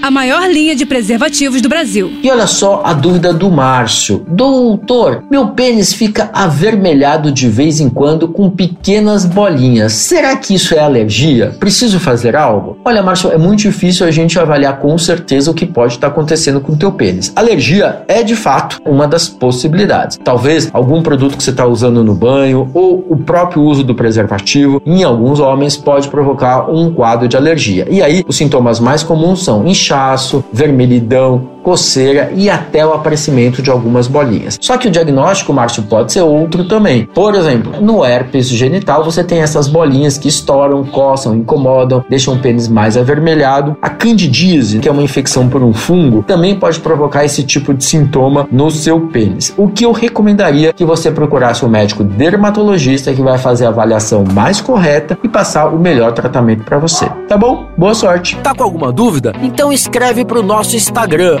a maior linha de preservativos do Brasil. E olha só a dúvida do Márcio. Doutor, meu pênis fica avermelhado de vez em quando com pequenas bolinhas. Será que isso é alergia? Preciso fazer algo? Olha, Márcio, é muito difícil a gente avaliar com certeza o que pode estar acontecendo com o teu pênis. Alergia é de fato uma das possibilidades. Talvez algum produto que você está usando no banho ou o próprio uso do preservativo, em alguns homens pode provocar um quadro de alergia. E aí os sintomas mais comuns são inchaço inchaço, vermelhidão, coceira e até o aparecimento de algumas bolinhas. Só que o diagnóstico, Márcio, pode ser outro também. Por exemplo, no herpes genital você tem essas bolinhas que estouram, coçam, incomodam, deixam o pênis mais avermelhado. A candidíase, que é uma infecção por um fungo, também pode provocar esse tipo de sintoma no seu pênis. O que eu recomendaria que você procurasse um médico dermatologista que vai fazer a avaliação mais correta e passar o melhor tratamento para você. Tá bom? Boa sorte. Tá com alguma dúvida? Então escreve pro nosso Instagram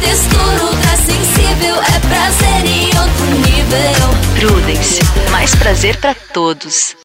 Textura ultra sensível. É prazer em outro nível. Prudence. Mais prazer pra todos.